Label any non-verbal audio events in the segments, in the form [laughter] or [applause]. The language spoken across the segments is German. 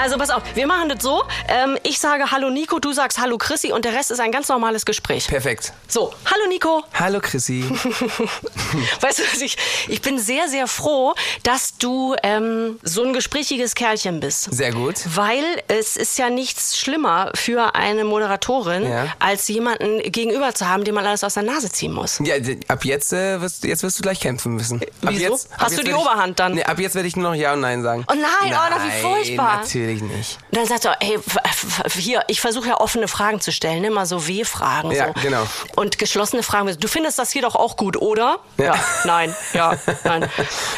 Also pass auf, wir machen das so. Ähm, ich sage Hallo Nico, du sagst Hallo Chrissy und der Rest ist ein ganz normales Gespräch. Perfekt. So, hallo Nico. Hallo Chrissy. [laughs] Weißt du, was ich, ich bin sehr, sehr froh, dass du ähm, so ein gesprächiges Kerlchen bist. Sehr gut. Weil es ist ja nichts schlimmer für eine Moderatorin, Ja. als jemanden gegenüber zu haben, dem man alles aus der Nase ziehen muss. Ja, ab jetzt, äh, wirst, jetzt wirst du gleich kämpfen müssen. Ab Wieso? Jetzt, Hast du die ich- Oberhand dann? Nee, ab jetzt werde ich nur noch Ja und Nein sagen. Oh nein, oh, na, wie furchtbar. natürlich nicht. Und dann sagt er, hey, hier, ich versuche ja offene Fragen zu stellen, mal so W-Fragen. Ja, so. genau. Und geschlossene Fragen. Du findest das hier doch auch gut, oder? Ja. nein, ja, [laughs] nein.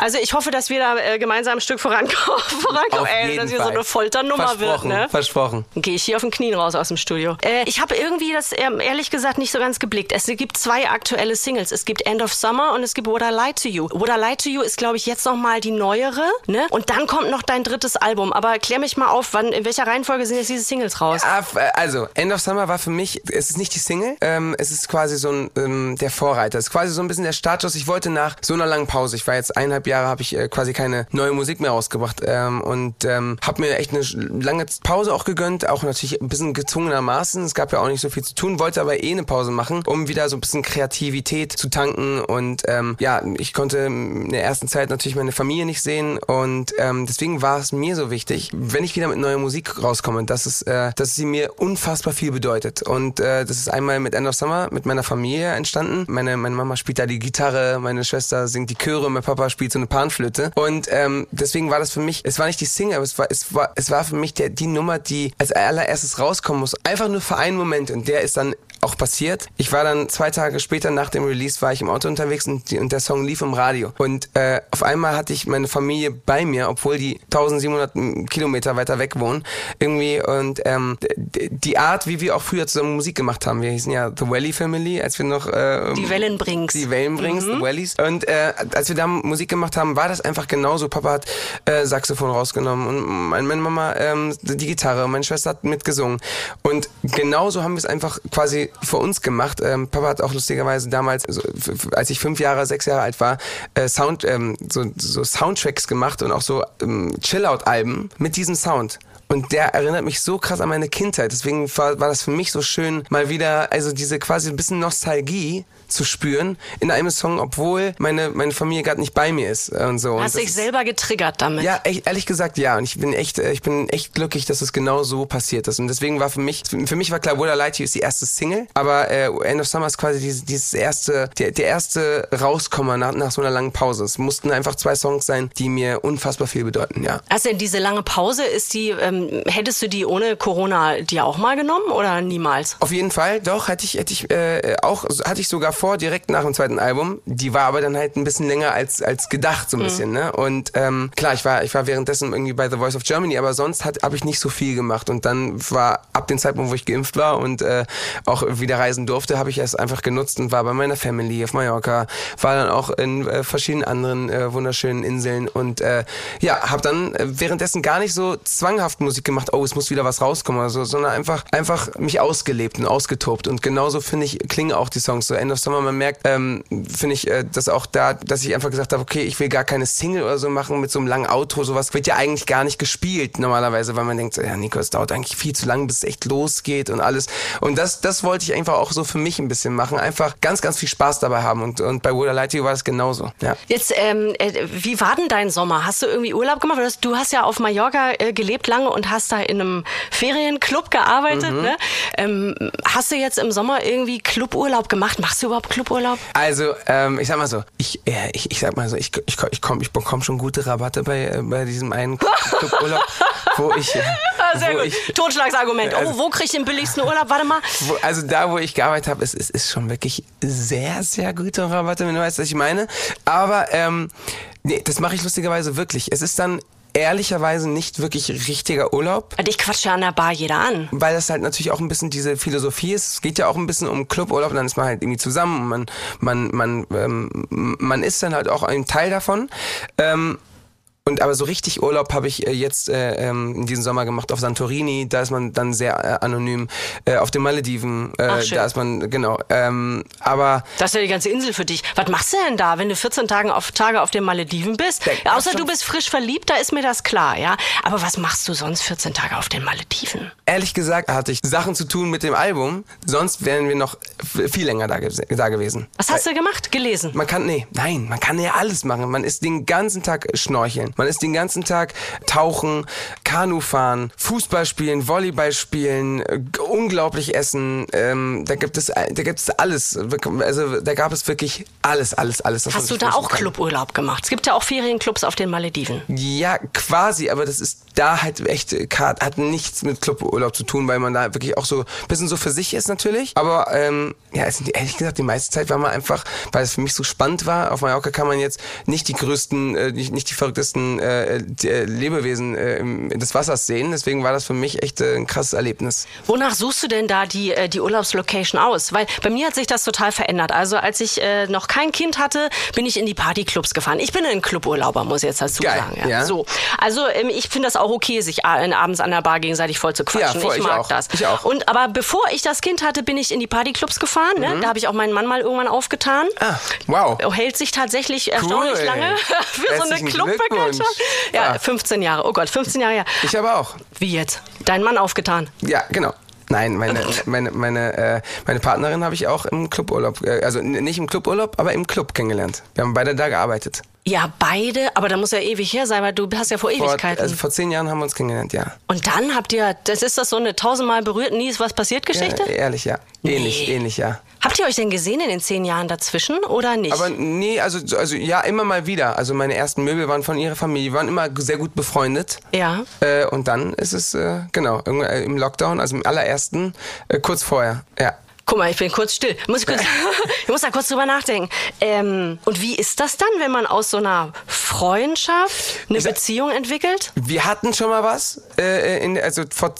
Also ich hoffe, dass wir da äh, gemeinsam ein Stück vorankommen. [laughs] vorankommen. Ey, dass hier Fall. so eine Folternummer wird, Versprochen, ne? Versprochen. Gehe ich hier auf den Knien raus aus dem Studio. Äh, ich habe irgendwie das ähm, ehrlich gesagt nicht so ganz geblickt. Es gibt zwei aktuelle Singles. Es gibt End of Summer und es gibt What I Lied to You. What I Lied to You ist, glaube ich, jetzt noch mal die neuere. Ne? Und dann kommt noch dein drittes Album. Aber klär mich mal auf, wann, in welcher Reihenfolge sind jetzt diese Singles raus? Äh, Also, End of Summer war für mich, es ist nicht die Single, ähm, es ist quasi so ein, ähm, der Vorreiter. Es ist quasi so ein bisschen der Startschuss. Ich wollte nach so einer langen Pause, ich war jetzt eineinhalb Jahre, habe ich äh, quasi keine neue Musik mehr rausgebracht ähm, und ähm, habe mir echt eine lange Pause auch gegönnt, auch natürlich ein bisschen gezwungenermaßen. Es gab ja auch nicht so viel zu tun, wollte aber eh eine Pause machen, um wieder so ein bisschen Kreativität zu tanken und ähm, ja, ich konnte in der ersten Zeit natürlich meine Familie nicht sehen und ähm, deswegen war es mir so wichtig, wenn ich wieder mit neuer Musik rauskomme, dass es, äh, dass sie mir unfassbar viel bedeutet und äh, das ist einmal mit End of Summer mit meiner Familie entstanden. Meine meine Mama spielt da die Gitarre, meine Schwester singt die Chöre, mein Papa spielt so eine Panflöte und ähm, deswegen war das für mich, es war nicht die Single, aber es war es war es war für mich der die Nummer, die als allererstes rauskommen muss, einfach nur für einen Moment und der ist dann auch passiert. Ich war dann zwei Tage später nach dem Release war ich im Auto unterwegs und, die, und der Song lief im Radio. Und äh, auf einmal hatte ich meine Familie bei mir, obwohl die 1700 Kilometer weiter weg wohnen. Irgendwie und ähm, die Art, wie wir auch früher zusammen Musik gemacht haben. Wir hießen ja The Valley Family, als wir noch äh, Die Wellenbrings. die Wellenbrings, Mhm. die Wellies. Und äh, als wir da Musik gemacht haben, war das einfach genauso. Papa hat äh, Saxophon rausgenommen und mein- meine Mama ähm, die Gitarre, meine Schwester hat mitgesungen. Und genauso haben wir es einfach quasi für uns gemacht. Ähm, Papa hat auch lustigerweise damals, also, als ich fünf Jahre, sechs Jahre alt war, äh, Sound, ähm, so, so Soundtracks gemacht und auch so ähm, Chill-Out-Alben mit diesem Sound. Und der erinnert mich so krass an meine Kindheit. Deswegen war, war das für mich so schön, mal wieder, also diese quasi ein bisschen Nostalgie zu spüren in einem Song, obwohl meine, meine Familie gerade nicht bei mir ist und so. Und Hast das dich selber getriggert damit. ja, echt, ehrlich gesagt, ja. Und ich bin echt, äh, ich bin echt glücklich, dass es genau so passiert ist. Und deswegen war für mich, für mich war klar, What I Light to You ist die erste Single, aber äh, End of Summer ist quasi dieses, dieses erste, der, der erste Rauskommer nach, nach so einer langen Pause. Es mussten einfach zwei Songs sein, die mir unfassbar viel bedeuten, ja. Also diese lange Pause, ist die, ähm, hättest du die ohne Corona dir auch mal genommen oder niemals? Auf jeden Fall, doch, hatte ich, hätte ich äh, auch, hatte ich sogar vor, direkt nach dem zweiten Album. Die war aber dann halt ein bisschen länger als, als gedacht, so ein bisschen, ne? Und ähm, klar, ich war, ich war währenddessen irgendwie bei The Voice of Germany, aber sonst habe ich nicht so viel gemacht. Und dann war ab dem Zeitpunkt, wo ich geimpft war und äh, auch wieder reisen durfte, habe ich es einfach genutzt und war bei meiner Family auf Mallorca, war dann auch in äh, verschiedenen anderen äh, wunderschönen Inseln und äh, ja, habe dann äh, währenddessen gar nicht so zwanghaft Musik gemacht, oh, es muss wieder was rauskommen oder so, sondern einfach, einfach mich ausgelebt und ausgetobt. Und genauso finde ich, klingen auch die Songs. So End of Summer, man merkt, ähm, finde ich, äh, dass auch da, dass ich einfach gesagt habe, okay, ich will gar keine Single oder so machen mit so einem langen Outro. Sowas wird ja eigentlich gar nicht gespielt normalerweise, weil man denkt, ja, Nico, es dauert eigentlich viel zu lang, bis es echt losgeht und alles. Und das, das wollte ich einfach auch so für mich ein bisschen machen. Einfach ganz, ganz viel Spaß dabei haben. Und, und bei Would I war das genauso. Ja. Jetzt, ähm, äh, wie war denn dein Sommer? Hast du irgendwie Urlaub gemacht? Du hast- Du hast ja auf Mallorca äh, gelebt lange und hast da in einem Ferienclub gearbeitet. Mhm. Ne? Ähm, hast du jetzt im Sommer irgendwie Cluburlaub gemacht? Machst du überhaupt Cluburlaub? Also, ähm, ich sag mal so, ich, äh, ich, ich sag mal so, ich, ich, ich, komm, ich bekomme schon gute Rabatte bei, äh, bei diesem einen [laughs] Cluburlaub, wo ich, äh, Ah, sehr wo gut. ich Totschlagsargument. Also- oh, wo krieg ich den billigsten Urlaub? Warte mal. wo, also da, wo ich gearbeitet habe, ist, ist, ist schon wirklich sehr, sehr gute Rabatte, wenn du weißt, was ich meine. Aber ähm, nee, das mache ich lustigerweise wirklich. Es ist dann ehrlicherweise nicht wirklich richtiger Urlaub. Dich quatscht ja an der Bar jeder an. weil das halt natürlich auch ein bisschen diese Philosophie ist. Es geht ja auch ein bisschen um Cluburlaub und dann ist man halt irgendwie zusammen und man, man, man, ähm, man ist dann halt auch ein Teil davon. Ähm, Und aber so richtig Urlaub habe ich äh, jetzt äh, ähm, in diesem Sommer gemacht auf Santorini. Da ist man dann sehr äh, anonym. Äh, auf den Malediven, äh, Ach, schön. da ist man genau. Ähm, aber Das ist ja die ganze Insel für dich. Was machst du denn da, wenn du 14 Tage auf, Tage auf den Malediven bist? Ja, außer du bist frisch verliebt, da ist mir das klar, ja. Aber was machst du sonst 14 Tage auf den Malediven? ehrlich gesagt hatte ich Sachen zu tun mit dem Album. Sonst wären wir noch viel länger da, da gewesen. Was hast du gemacht? Gelesen? Man kann, nee, nein, man kann ja alles machen. Man ist den ganzen Tag schnorcheln. Man ist den ganzen Tag tauchen, Kanu fahren, Fußball spielen, Volleyball spielen, äh, unglaublich essen. Ähm, da gibt es, da gibt es alles. Also da gab es wirklich alles, alles, alles. Hast du da auch kann. Cluburlaub gemacht? Es gibt ja auch Ferienclubs auf den Malediven. Ja, quasi, aber das ist da halt echt, hat nichts mit Cluburlaub zu tun, weil man da wirklich auch so ein bisschen so für sich ist natürlich. Aber ähm, ja, ehrlich gesagt, die meiste Zeit war man einfach, weil es für mich so spannend war. Auf Mallorca kann man jetzt nicht die größten, äh, nicht, nicht die verrücktesten äh, äh, Lebewesen äh, des Wassers sehen. Deswegen war das für mich echt äh, ein krasses Erlebnis. Wonach suchst du denn da die, äh, die Urlaubslocation aus? Weil bei mir hat sich das total verändert. Also als ich äh, noch kein Kind hatte, bin ich in die Partyclubs gefahren. Ich bin ein Cluburlauber, muss ich jetzt dazu Geil, sagen. ja. So. Also ähm, ich finde das auch okay, sich abends an der Bar gegenseitig voll zu quatschen. voll, ich ich mag auch. das. Ich auch. Und aber bevor ich das Kind hatte, bin ich in die Partyclubs gefahren. Ne? Da habe ich auch meinen Mann mal irgendwann aufgetan. Mhm. Ah, wow. Er hält sich tatsächlich erstaunlich Cool. lange [laughs] für so eine Herzlichen Glückwunsch. Ja, Ah. 15 Jahre. Oh Gott, 15 Jahre her. Ich aber auch. Wie jetzt? Dein Mann aufgetan. Ja, genau. Nein, meine, meine, meine, äh, meine Partnerin habe ich auch im Cluburlaub, äh, also nicht im Cluburlaub, aber im Club kennengelernt. Wir haben beide da gearbeitet. Ja, beide, aber da muss ja ewig her sein, weil du hast ja vor Vor, Ewigkeiten. also vor zehn Jahren haben wir uns kennengelernt, ja. Und dann habt ihr, das ist das so eine tausendmal berührt, nie ist was passiert Geschichte? ja ehrlich, ja. Ähnlich, Nee. ähnlich, ja. Habt ihr euch denn gesehen in den zehn Jahren dazwischen oder nicht? Aber nee, also, also ja, immer mal wieder. Also meine ersten Möbel waren von ihrer Familie, waren immer sehr gut befreundet. ja. Äh, und dann ist es, äh, genau, irgendwann, äh, im Lockdown, also im allerersten, äh, kurz vorher, ja. Guck mal, ich bin kurz still. Muss ich, kurz, [laughs] ich muss da kurz drüber nachdenken. Ähm, und wie ist das dann, wenn man aus so einer Freundschaft eine Ich sag- Beziehung entwickelt? Wir hatten schon mal was, äh, in, also, vor,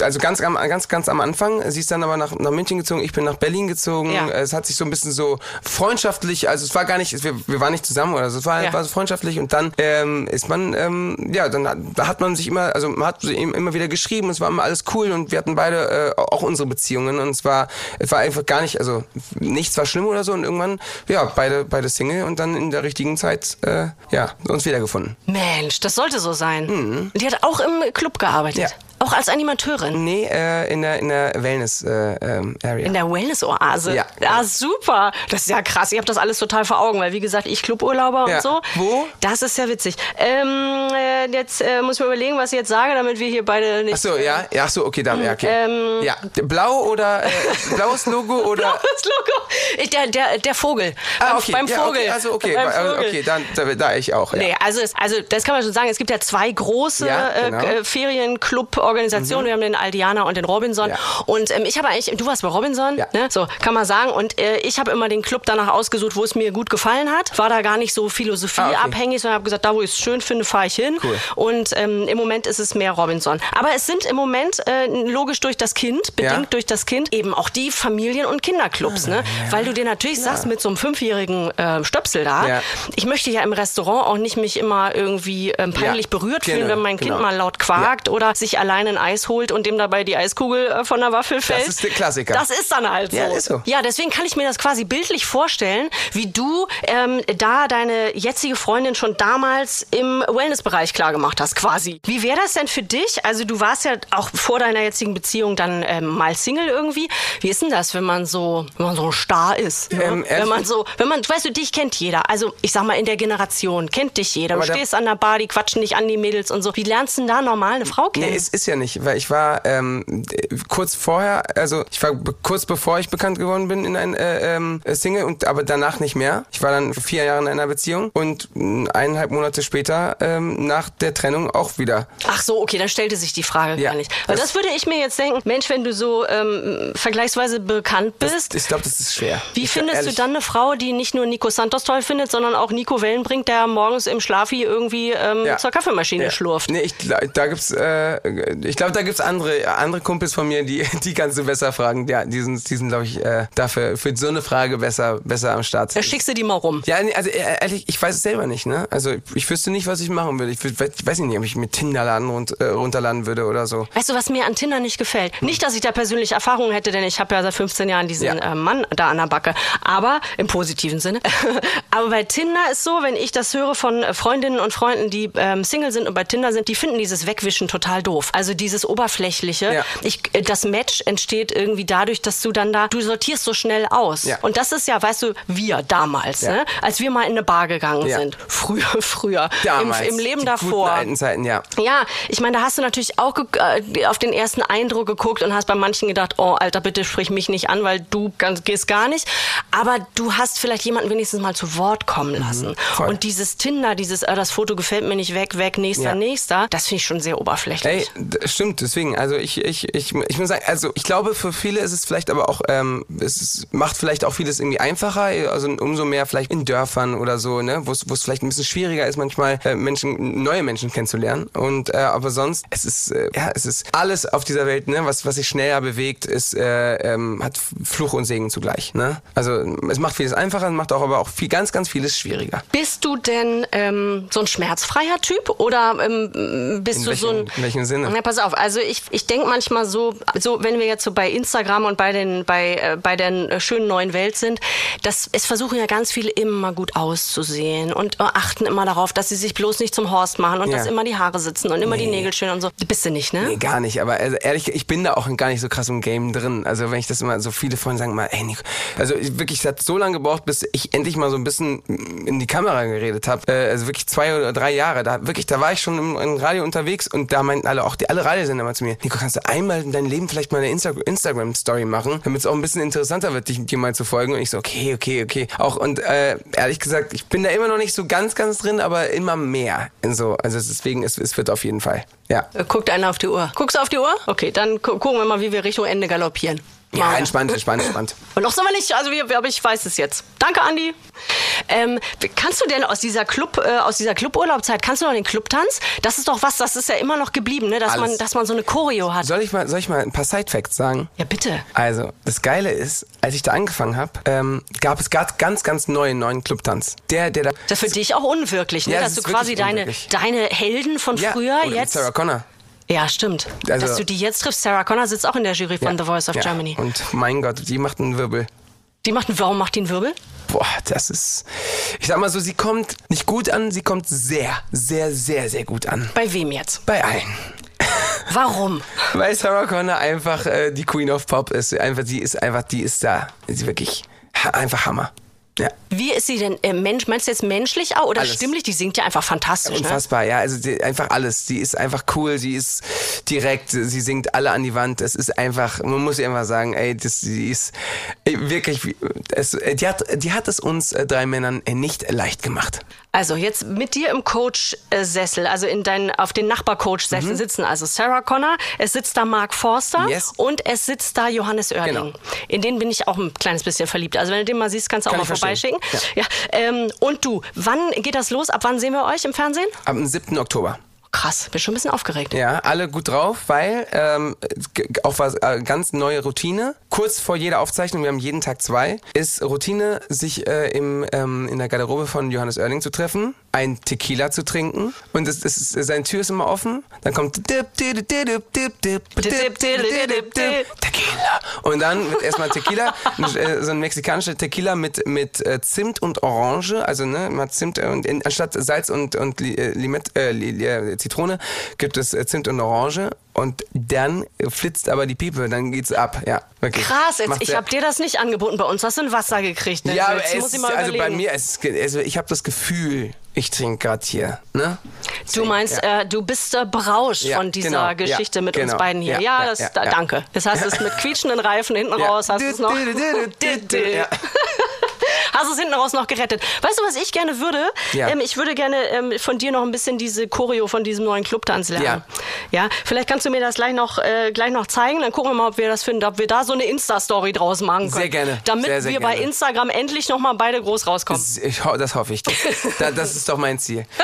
also ganz, am- ganz, ganz am Anfang. Sie ist dann aber nach, nach München gezogen, ich bin nach Berlin gezogen. Ja. Es hat sich so ein bisschen so freundschaftlich, also es war gar nicht, wir, wir waren nicht zusammen oder so, es war, Ja. war so freundschaftlich und dann ähm, ist man, ähm, ja, dann hat, hat man sich immer, also man hat immer wieder geschrieben, es war immer alles cool und wir hatten beide äh, auch unsere Beziehungen und es war, es war einfach gar nicht, also nichts war schlimm oder so und irgendwann, ja, beide, beide Single und dann in der richtigen Zeit, äh, ja, uns wiedergefunden. Mensch, das sollte so sein. Und die hat auch im Club gearbeitet. Mhm. Ja. Auch als Animateurin. Nee, äh, in der, in der Wellness-Area. Äh, ähm. In der Wellness-Oase. Ja. ja, super. Das ist ja krass. Ich habe das alles total vor Augen, weil wie gesagt, ich Cluburlauber Ja. und so. Wo? Das ist ja witzig. Ähm, äh, jetzt äh, muss ich mir überlegen, was ich jetzt sage, damit wir hier beide nicht. Ach so, ja, ja, ach so, okay, dann, ja, okay. Ähm, ja, blau oder äh, blaues Logo [laughs] oder Das Logo. Der, der, der Vogel. Ah, Beim- okay, Beim ja, Vogel. okay, also okay, Beim bei- Vogel. okay, dann da, ich auch. Ja. Nee, also, also das kann man schon sagen. Es gibt ja zwei große Ja, genau. Äh, Ferienclub-Organisationen. Wir haben den Aldiana und den Robinson. Ja. Und ähm, ich habe eigentlich, du warst bei Robinson, Ja. ne? so kann man sagen. Und äh, ich habe immer den Club danach ausgesucht, wo es mir gut gefallen hat. War da gar nicht so philosophieabhängig, sondern habe gesagt, da wo ich es schön finde, fahre ich hin. Ah, Cool. Und ähm, im Moment ist es mehr Robinson. Aber es sind im Moment äh, logisch durch das Kind, bedingt Ja. durch das Kind, eben auch die Familien- und Kinderclubs, ne? Weil du dir natürlich sagst, mit so einem fünfjährigen äh, Stöpsel da, ich möchte ja im Restaurant auch nicht mich immer irgendwie ähm, peinlich berührt fühlen, genau, wenn mein Kind genau. mal laut quakt oder sich alleine ein Eis holt und dem dabei die Eiskugel äh, von der Waffel fällt. ist der Klassiker. Das ist dann halt so. Ja, ist so. Ja, deswegen kann ich mir das quasi bildlich vorstellen, wie du ähm, da deine jetzige Freundin schon damals im Wellnessbereich klar gemacht hast, quasi. Wie wäre das denn für dich? Also du warst ja auch vor deiner jetzigen Beziehung dann ähm, mal Single irgendwie. Wie ist denn das, wenn man so, wenn man so ein Star ist? Ähm, wenn ehrlich- man so, wenn man, weißt du, dich kennt jeder. Also ich sag mal in der Generation kennt dich jeder. Du stehst an der Bar, die quatschen dich an die Mädels und so. Wie lernst du denn da normal eine Frau kennen? Nee, es ist ja nicht, weil ich war ähm, äh, kurz vorher, also ich war kurz bevor ich bekannt geworden bin in ein äh, ähm, Single und aber danach nicht mehr. Ich war dann vier Jahre in einer Beziehung und mh, eineinhalb Monate später ähm, nach der Trennung auch wieder. Ach so, okay, dann stellte sich die Frage Ja, gar nicht. Weil das, das- würde ich mir jetzt denken, Mensch, wenn du so ähm, vergleichsweise bekannt bist, Ich glaube, das ist schwer. wie ich, findest du dann eine Frau, die nicht nur Nico Santos toll findet, sondern auch Nico Wellenbrink, der morgens im Schlafi irgendwie ähm, Ja. zur Kaffeemaschine Ja. schlurft? Nee, ich, da gibt's äh, ich glaube, da gibt's andere, andere Kumpels von mir, die, die kannst du besser fragen. Ja, die sind, die sind glaube ich, äh, dafür für so eine Frage besser, besser am Start. Da schickst du die mal rum. Ja, also äh, ehrlich, ich weiß es selber nicht, ne? Also ich wüsste nicht, was ich machen würde. Ich, ich weiß nicht, ob ich mir Tinder laden und, äh, runterladen würde oder so. Weißt du, was mir an Tinder nicht gefällt? Nicht, dass ich da persönlich Erfahrungen hätte, denn ich habe ja seit 15 Jahren diesen Ja. äh, Mann da an der Backe. Aber im positiven Sinne. [laughs] Aber bei Tinder ist so, wenn ich das höre von äh, Freundinnen und Freunden, die ähm, Single sind und bei Tinder sind, die finden dieses Wegwischen total doof. Also dieses Oberflächliche. Ja. Ich, äh, das Match entsteht irgendwie dadurch, dass du dann da, du sortierst so schnell aus. Ja. Und das ist ja, weißt du, wir damals, Ja. ne? als wir mal in eine Bar gegangen sind. Früher, [laughs] früher. Damals, Im, Im Leben davor. Guten alten Zeiten, ja. Ja, ich meine, da hast du natürlich auch äh, auf den ersten Eindruck geguckt und hast bei manchen gedacht, oh Alter, bitte sprich mich nicht an, weil du ganz, gehst gar nicht. Aber du hast vielleicht jemanden wenigstens mal zu Wort kommen lassen. Mhm, und dieses Tinder, dieses, äh, das Foto gefällt mir nicht, weg, weg, nächster, nächster, das finde ich schon sehr oberflächlich. Ey, stimmt, deswegen, also ich, ich, ich, ich muss sagen, also ich glaube, für viele ist es vielleicht aber auch, ähm, es ist, macht vielleicht auch vieles irgendwie einfacher, also umso mehr vielleicht in Dörfern oder so, ne, wo es wo es vielleicht ein bisschen schwieriger ist, manchmal äh, Menschen, neue Menschen kennenzulernen. Und äh, aber sonst, es ist, äh, ja, es ist alles auf dieser Welt, ne, was, was sich schneller bewegt, ist, äh, ähm, hat Fluch und Segen zugleich, ne? Also es macht vieles einfacher, macht auch aber auch viel, ganz, ganz vieles schwieriger. Bist du denn ähm, so ein schmerzfreier Typ oder ähm, bist In du so ein... in welchem Sinne? Ja, pass auf, also ich, ich denke manchmal so, so, wenn wir jetzt so bei Instagram und bei den bei, äh, bei der äh, schönen neuen Welt sind, dass es versuchen ja ganz viele immer gut auszusehen und äh, achten immer darauf, dass sie sich bloß nicht zum Horst machen und Ja. dass immer die Haare sitzen und immer die Nee. Nägel schön und so. Bist du nicht, ne? Nee, gar nicht. Aber also, ehrlich, ich bin da auch gar nicht so krass im Game drin. Also wenn ich das immer, so viele Freunde sagen mal, ey Nico, also ich, wirklich, es hat so lange gebraucht, bis ich endlich mal so ein bisschen in die Kamera geredet habe. Also wirklich zwei oder drei Jahre. Da wirklich, da war ich schon im, im Radio unterwegs und da meinten alle, auch die alle Radiosender mal zu mir, Nico, kannst du einmal in deinem Leben vielleicht mal eine Insta Instagram-Story machen, damit es auch ein bisschen interessanter wird, dich, dir mal zu folgen. Und ich so, okay, okay, okay. Auch und äh, ehrlich gesagt, ich bin da immer noch nicht so ganz, ganz drin, aber immer mehr. In so, also deswegen, es, es wird auf jeden Fall. Ja. Äh, Guckt einer auf die Uhr. Guckst du auf die Uhr? Okay, dann gu gucken wir mal, wie wir Richtung Ende galoppieren. Ja, entspannt, entspannt, entspannt. Und noch sind wir nicht, also wir, aber ich weiß es jetzt. Danke, Andi. Ähm, kannst du denn aus dieser Club, äh, aus dieser Cluburlaubzeit, kannst du noch den Clubtanz? Das ist doch was, das ist ja immer noch geblieben, ne? Dass Alles. man, dass man so eine Choreo hat. Soll ich mal, soll ich mal ein paar Side-Facts sagen? Ja, bitte. Also, das Geile ist, als ich da angefangen habe, ähm, gab es grad ganz, ganz neuen, neuen Clubtanz. Der, der da... Das ist für dich auch unwirklich, ne? Ja, Dass das du quasi deine, unwirklich. deine Helden von ja, früher jetzt. Sarah Connor. Ja, stimmt. Also- Dass du die jetzt triffst. Sarah Connor sitzt auch in der Jury von ja, The Voice of ja. Germany. Und mein Gott, die macht einen Wirbel. Die macht, warum macht die einen Wirbel? Boah, das ist... Ich sag mal so, sie kommt nicht gut an, sie kommt sehr, sehr, sehr, sehr gut an. Bei wem jetzt? Bei allen. Warum? [laughs] Weil Sarah Connor einfach äh, die Queen of Pop ist. Einfach, die ist einfach, die ist da. Sie ist wirklich ha einfach Hammer. Ja. Wie ist sie denn? Äh, Mensch, meinst du jetzt menschlich auch oder Alles. stimmlich? Die singt ja einfach fantastisch. Ne? Unfassbar, ja, also die, einfach alles. Sie ist einfach cool, sie ist direkt, sie singt alle an die Wand. Es ist einfach, man muss ihr einfach sagen, ey, das, sie ist wirklich, es, die, hat, die hat es uns äh, drei Männern äh, nicht leicht gemacht. Also jetzt mit dir im Coach-Sessel, also in deinen, auf den Nachbar-Coach-Sessel sitzen also Sarah Connor, es sitzt da Mark Forster Mhm. Yes. und es sitzt da Johannes Oerling. Genau. In den bin ich auch ein kleines bisschen verliebt. Also wenn du den mal siehst, kannst du Kann auch ich mal verstehen. Vorbeischicken. Ja. ähm, und du, wann geht das los? Ab wann sehen wir euch im Fernsehen? Ab dem 7. Oktober. Krass, bin schon ein bisschen aufgeregt. Ja, alle gut drauf, weil ähm, auch was äh, ganz neue Routine. Kurz vor jeder Aufzeichnung, wir haben jeden Tag zwei, ist Routine, sich äh, im, ähm, in der Garderobe von Johannes Oerling zu treffen, ein Tequila zu trinken und es, es, ist, sein Tür ist immer offen. Dann kommt Tequila und dann wird erstmal Tequila, so ein mexikanischer Tequila mit mit Zimt und Orange, also ne, mal Zimt und in, anstatt Salz und und Limette, äh, Zitrone gibt es äh, Zimt und Orange und dann flitzt aber die Piepe, dann geht's ab, ja, wirklich. Krass, jetzt, ich habe dir das nicht angeboten. Bei uns hast du ein Wasser gekriegt. Ne? ja, aber jetzt es also bei mir, es also ich habe das Gefühl, ich trinke gerade hier, ne? Du meinst, Ja. äh, du bist äh, berauscht Ja, von dieser genau, ja, Geschichte mit uns genau, beiden hier. Ja, ja, ja, das, ja, da, ja. danke. Das hast du es mit quietschenden Reifen hinten Ja. raus, hast du es noch. Ja. Hast es hinten raus noch gerettet. Weißt du, was ich gerne würde? Ja. Ähm, ich würde gerne ähm, von dir noch ein bisschen diese Choreo von diesem neuen Clubtanz lernen. Ja. vielleicht kannst du mir das gleich noch, äh, gleich noch zeigen. Dann gucken wir mal, ob wir das finden, ob wir da so eine Insta-Story draus machen können. Sehr gerne. Damit Sehr, sehr wir bei gerne. Instagram endlich noch mal beide groß rauskommen. Das, ich, das hoffe ich. Da, das ist doch mein Ziel. [laughs]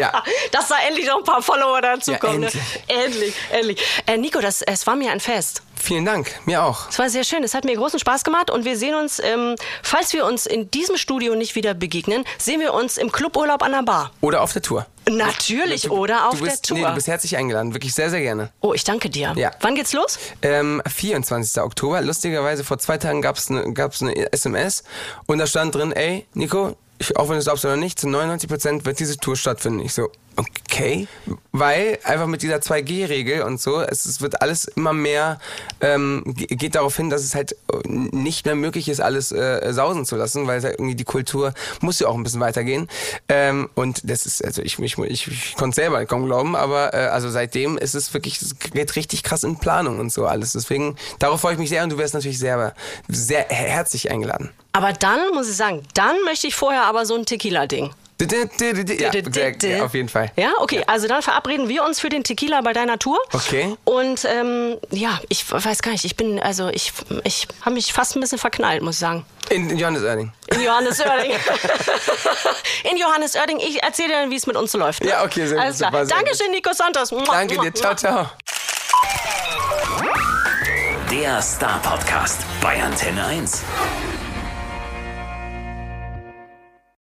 Ja. Dass da endlich noch ein paar Follower dazukommen. Ja, ne? endlich, endlich. Äh, Nico, das, es war mir ein Fest. Vielen Dank. Mir auch. Es war sehr schön. Es hat mir großen Spaß gemacht und wir sehen uns, ähm, falls wir uns in diesem Studio nicht wieder begegnen, sehen wir uns im Cluburlaub an der Bar. Oder auf der Tour. Natürlich, oder auf du bist, der Tour. Nee, du bist herzlich eingeladen. Wirklich sehr, sehr gerne. oh, ich danke dir. Ja. Wann geht's los? Ähm, 24. Oktober. Lustigerweise, vor zwei Tagen gab es eine gab's eine SMS und da stand drin, ey, Nico, auch wenn du es glaubst oder nicht, zu 99 Prozent wird diese Tour stattfinden. Ich so, okay. Weil einfach mit dieser 2G-Regel und so, es, es wird alles immer mehr, ähm, ge- geht darauf hin, dass es halt nicht mehr möglich ist, alles äh, sausen zu lassen, weil halt irgendwie die Kultur muss ja auch ein bisschen weitergehen. Ähm, und das ist, also ich, ich, ich, ich konnte selber kaum glauben, aber äh, also seitdem ist es wirklich, es geht richtig krass in Planung und so alles. Deswegen, darauf freue ich mich sehr und du wirst natürlich sehr, sehr herzlich eingeladen. Aber dann muss ich sagen, dann möchte ich vorher aber so ein Tequila-Ding. Ja, sehr, auf jeden Fall. Ja, okay. Also dann verabreden wir uns für den Tequila bei deiner Tour. Okay. Und ähm, ja, ich weiß gar nicht, ich bin, also ich, ich habe mich fast ein bisschen verknallt, muss ich sagen. In, in Johannes Oerding. In Johannes Oerding. [laughs] In Johannes Oerding. Ich erzähle dir dann, wie es mit uns so läuft. ne? Ja, okay, sehr Alles gut, klar. super, Dankeschön, Nico Santos. Danke dir. Ciao, ciao. Der Star Podcast bei Antenne 1.